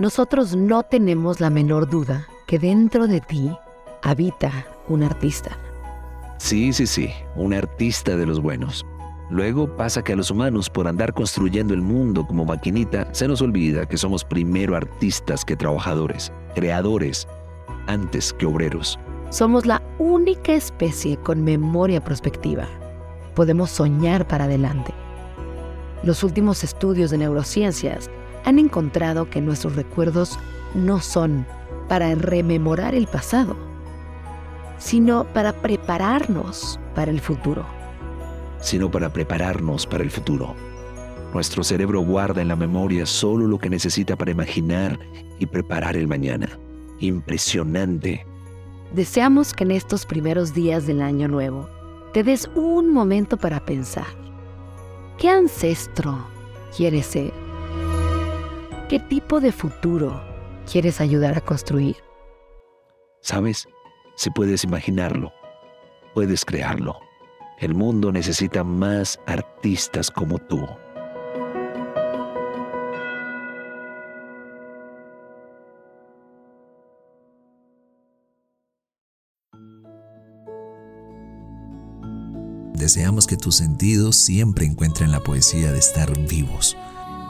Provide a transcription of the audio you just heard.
Nosotros no tenemos la menor duda que dentro de ti habita un artista. Sí, sí, sí, un artista de los buenos. Luego pasa que a los humanos, por andar construyendo el mundo como maquinita, se nos olvida que somos primero artistas que trabajadores, creadores, antes que obreros. Somos la única especie con memoria prospectiva. Podemos soñar para adelante. Los últimos estudios de neurociencias han encontrado que nuestros recuerdos no son para rememorar el pasado, sino para prepararnos para el futuro. Sino para prepararnos para el futuro. Nuestro cerebro guarda en la memoria solo lo que necesita para imaginar y preparar el mañana. Impresionante. Deseamos que en estos primeros días del año nuevo te des un momento para pensar. ¿Qué ancestro quieres ser? ¿Qué tipo de futuro quieres ayudar a construir? ¿Sabes? Si puedes imaginarlo, puedes crearlo. El mundo necesita más artistas como tú. Deseamos que tus sentidos siempre encuentren la poesía de estar vivos